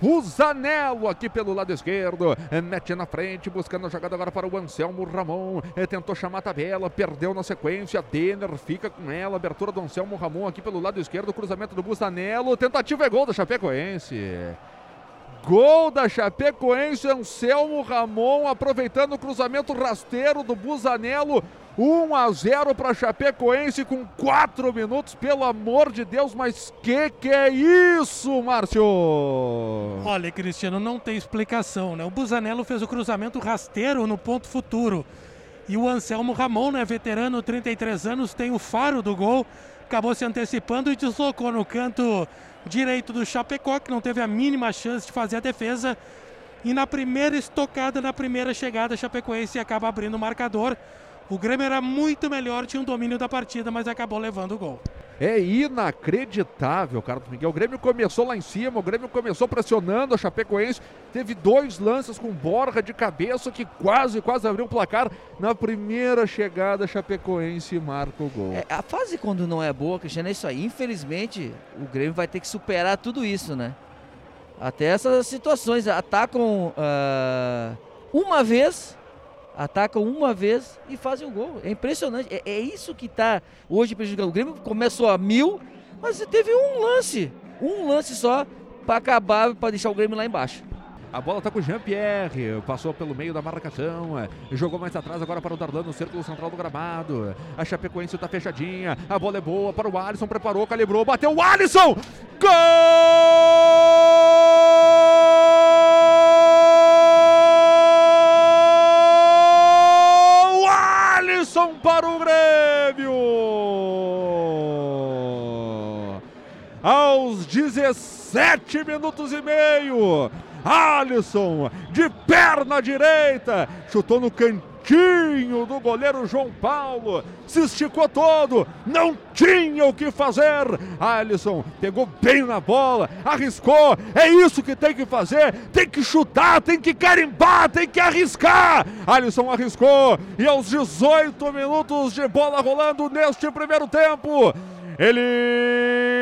Busanello aqui pelo lado esquerdo. Mete na frente, buscando a jogada agora para o Anselmo Ramon. Tentou chamar a tabela, perdeu na sequência. Denner fica com ela. Abertura do Anselmo Ramon aqui pelo lado esquerdo. Cruzamento do Busanello. Tentativa é gol da Chapecoense. Gol da Chapecoense, Anselmo Ramon aproveitando o cruzamento rasteiro do Busanello. 1 a 0 para Chapecoense com 4 minutos, pelo amor de Deus, mas que que é isso, Márcio? Olha, Cristiano, não tem explicação, né? O Busanello fez o cruzamento rasteiro no ponto futuro. E o Anselmo Ramon, né, veterano, 33 anos, tem o faro do gol, acabou se antecipando e deslocou no canto direito do Chapecó, que não teve a mínima chance de fazer a defesa. E na primeira estocada, na primeira chegada, Chapecoense acaba abrindo o marcador. O Grêmio era muito melhor, tinha um domínio da partida, mas acabou levando o gol. É inacreditável, Carlos Miguel. O Grêmio começou lá em cima, o Grêmio começou pressionando a Chapecoense. Teve dois lances com borra de cabeça que quase, quase abriu o placar. Na primeira chegada, a Chapecoense marca o gol. É, a fase quando não é boa, Cristiano, é isso aí. Infelizmente, o Grêmio vai ter que superar tudo isso, né? Até essas situações. Atacam uh, uma vez atacam uma vez e fazem o gol. É impressionante. É, é isso que está hoje prejudicando. O Grêmio começou a mil, mas teve um lance. Um lance só para acabar, para deixar o Grêmio lá embaixo. A bola está com o Jean-Pierre, passou pelo meio da marcação, jogou mais atrás agora para o Darlan no círculo central do gramado. A Chapecoense está fechadinha, a bola é boa para o Alisson, preparou, calibrou, bateu o Alisson! Gol! Aos 17 minutos e meio, Alisson de perna direita, chutou no cantinho do goleiro João Paulo, se esticou todo, não tinha o que fazer. Alisson pegou bem na bola, arriscou, é isso que tem que fazer, tem que chutar, tem que carimbar, tem que arriscar. Alisson arriscou e aos 18 minutos de bola rolando neste primeiro tempo, ele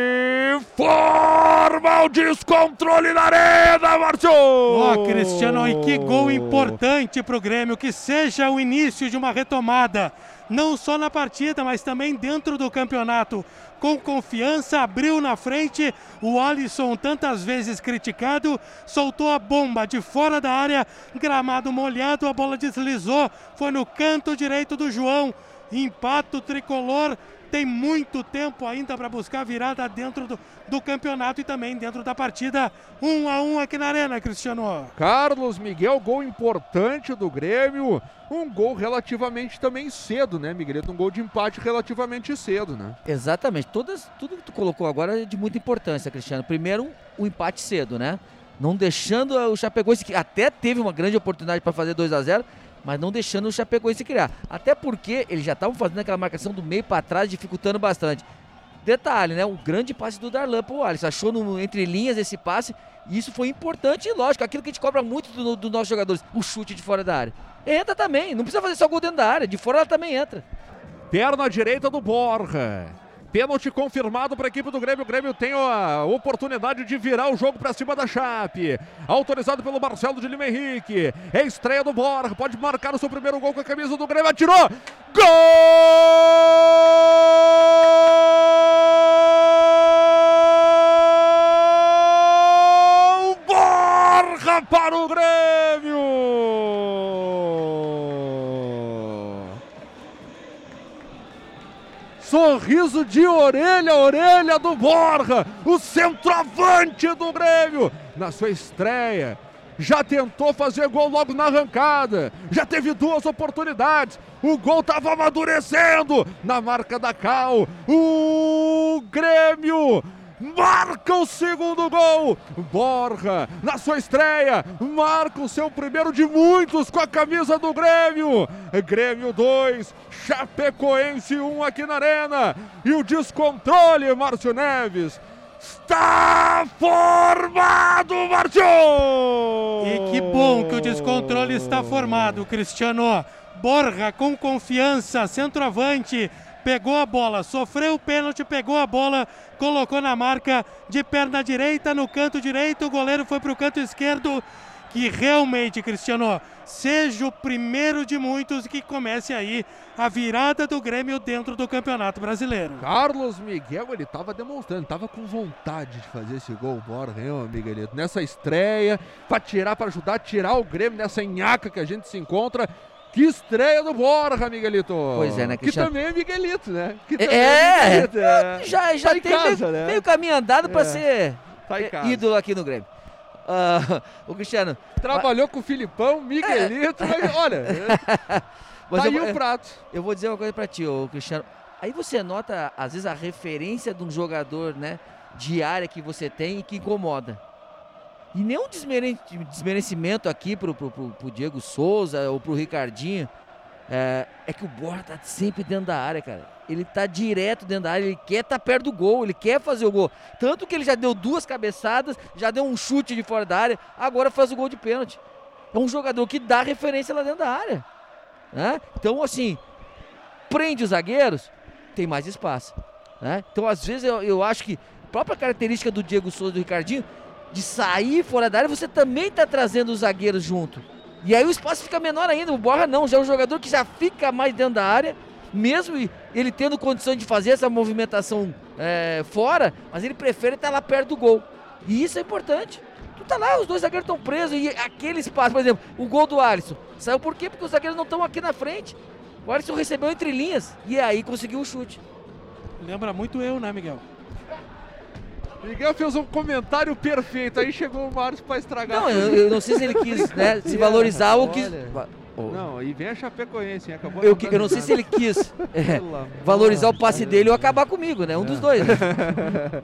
forma o descontrole na arena, Márcio! Ó, oh, Cristiano, e que gol importante para o Grêmio, que seja o início de uma retomada, não só na partida, mas também dentro do campeonato. Com confiança, abriu na frente, o Alisson, tantas vezes criticado, soltou a bomba de fora da área, gramado molhado, a bola deslizou, foi no canto direito do João, empate tricolor tem muito tempo ainda para buscar virada dentro do, do, campeonato e também dentro da partida. Um a um aqui na Arena, Cristiano. Carlos Miguel, gol importante do Grêmio. Um gol relativamente também cedo, né, Miguelito? Um gol de empate relativamente cedo, né? Exatamente. Todas, tudo que tu colocou agora é de muita importância, Cristiano. Primeiro, o empate cedo, né? Não deixando o Chapecoense, que até teve uma grande oportunidade para fazer 2 a 0 mas não deixando o Chapecoense criar. Até porque eles já estavam fazendo aquela marcação do meio para trás, dificultando bastante. Detalhe, né? O grande passe do Darlan pro Alisson. Achou no, entre linhas esse passe. E isso foi importante e lógico. Aquilo que a gente cobra muito dos do nossos jogadores. O chute de fora da área. Entra também. Não precisa fazer só gol dentro da área. De fora ela também entra. Perna direita do Borja. Pênalti confirmado para a equipe do Grêmio. O Grêmio tem a oportunidade de virar o jogo para cima da Chape. Autorizado pelo Marcelo de Lima Henrique. É estreia do Borja. Pode marcar o seu primeiro gol com a camisa do Grêmio. Atirou. Gol! Borja para o Grêmio! Sorriso de orelha a orelha do Borja, o centroavante do Grêmio, na sua estreia. Já tentou fazer gol logo na arrancada, já teve duas oportunidades. O gol estava amadurecendo na marca da Cal. O Grêmio marca o segundo gol. Borja, na sua estreia, marca o seu primeiro de muitos com a camisa do Grêmio. Grêmio 2, Chapecoense 1 um aqui na Arena. E o descontrole, Márcio Neves. Está formado, Márcio! E que bom que o descontrole está formado, Cristiano. Borja com confiança, centroavante, pegou a bola, sofreu o pênalti, pegou a bola, colocou na marca de perna direita, no canto direito, o goleiro foi para o canto esquerdo. Que realmente, Cristiano, seja o primeiro de muitos que comece aí a virada do Grêmio dentro do Campeonato Brasileiro. Carlos Miguel, ele estava demonstrando, estava com vontade de fazer esse gol, bora, hein, Miguelito? Nessa estreia, para tirar, para ajudar a tirar o Grêmio nessa nhaca que a gente se encontra. Que estreia do Borja, Miguelito. Pois é, né, Que também é Miguelito, né? Que É, também é. Miguelito, é. Já, já Tá em tem casa, meio, né? meio caminho andado para É. ser Tá é, ídolo aqui no Grêmio. Ah, o Cristiano, Trabalhou com o Filipão, Miguelito, mas olha, mas tá eu, aí o prato. eu vou dizer uma coisa pra ti, ô Cristiano. Aí você nota, às vezes, a referência de um jogador, né, de área que você tem e que incomoda. E nenhum desmerecimento aqui pro, pro, pro- pro Diego Souza ou pro Ricardinho. É, é que o Borja tá sempre dentro da área, cara. Ele tá direto dentro da área, ele quer estar perto do gol, ele quer fazer o gol. Tanto que ele já deu duas cabeçadas, já deu um chute de fora da área, agora faz o gol de pênalti. É um jogador que dá referência lá dentro da área. né? Então, assim, prende os zagueiros, tem mais espaço. né? Então, às vezes, eu, eu acho que a própria característica do Diego Souza e do Ricardinho, de sair fora da área, você também está trazendo os zagueiros junto. E aí o espaço fica menor ainda. O Borja não, já é um jogador que já fica mais dentro da área, mesmo ele tendo condições de fazer essa movimentação é, fora, mas ele prefere estar lá perto do gol. E isso é importante. Tu tá lá, os dois zagueiros estão presos e aquele espaço, por exemplo, o gol do Alisson. Saiu por quê? Porque os zagueiros não estão aqui na frente. O Alisson recebeu entre linhas e aí conseguiu o chute. Lembra muito eu, né, Miguel? Miguel fez um comentário perfeito, aí chegou o Márcio pra estragar. Não, eu, eu não sei se ele quis né, se valorizar ou quis. Ou- Não, e vem a Chapecoense, hein? Acabou Eu, que- eu não sei se ele quis é, valorizar o passe dele ou acabar comigo, né? Um dos dois. né?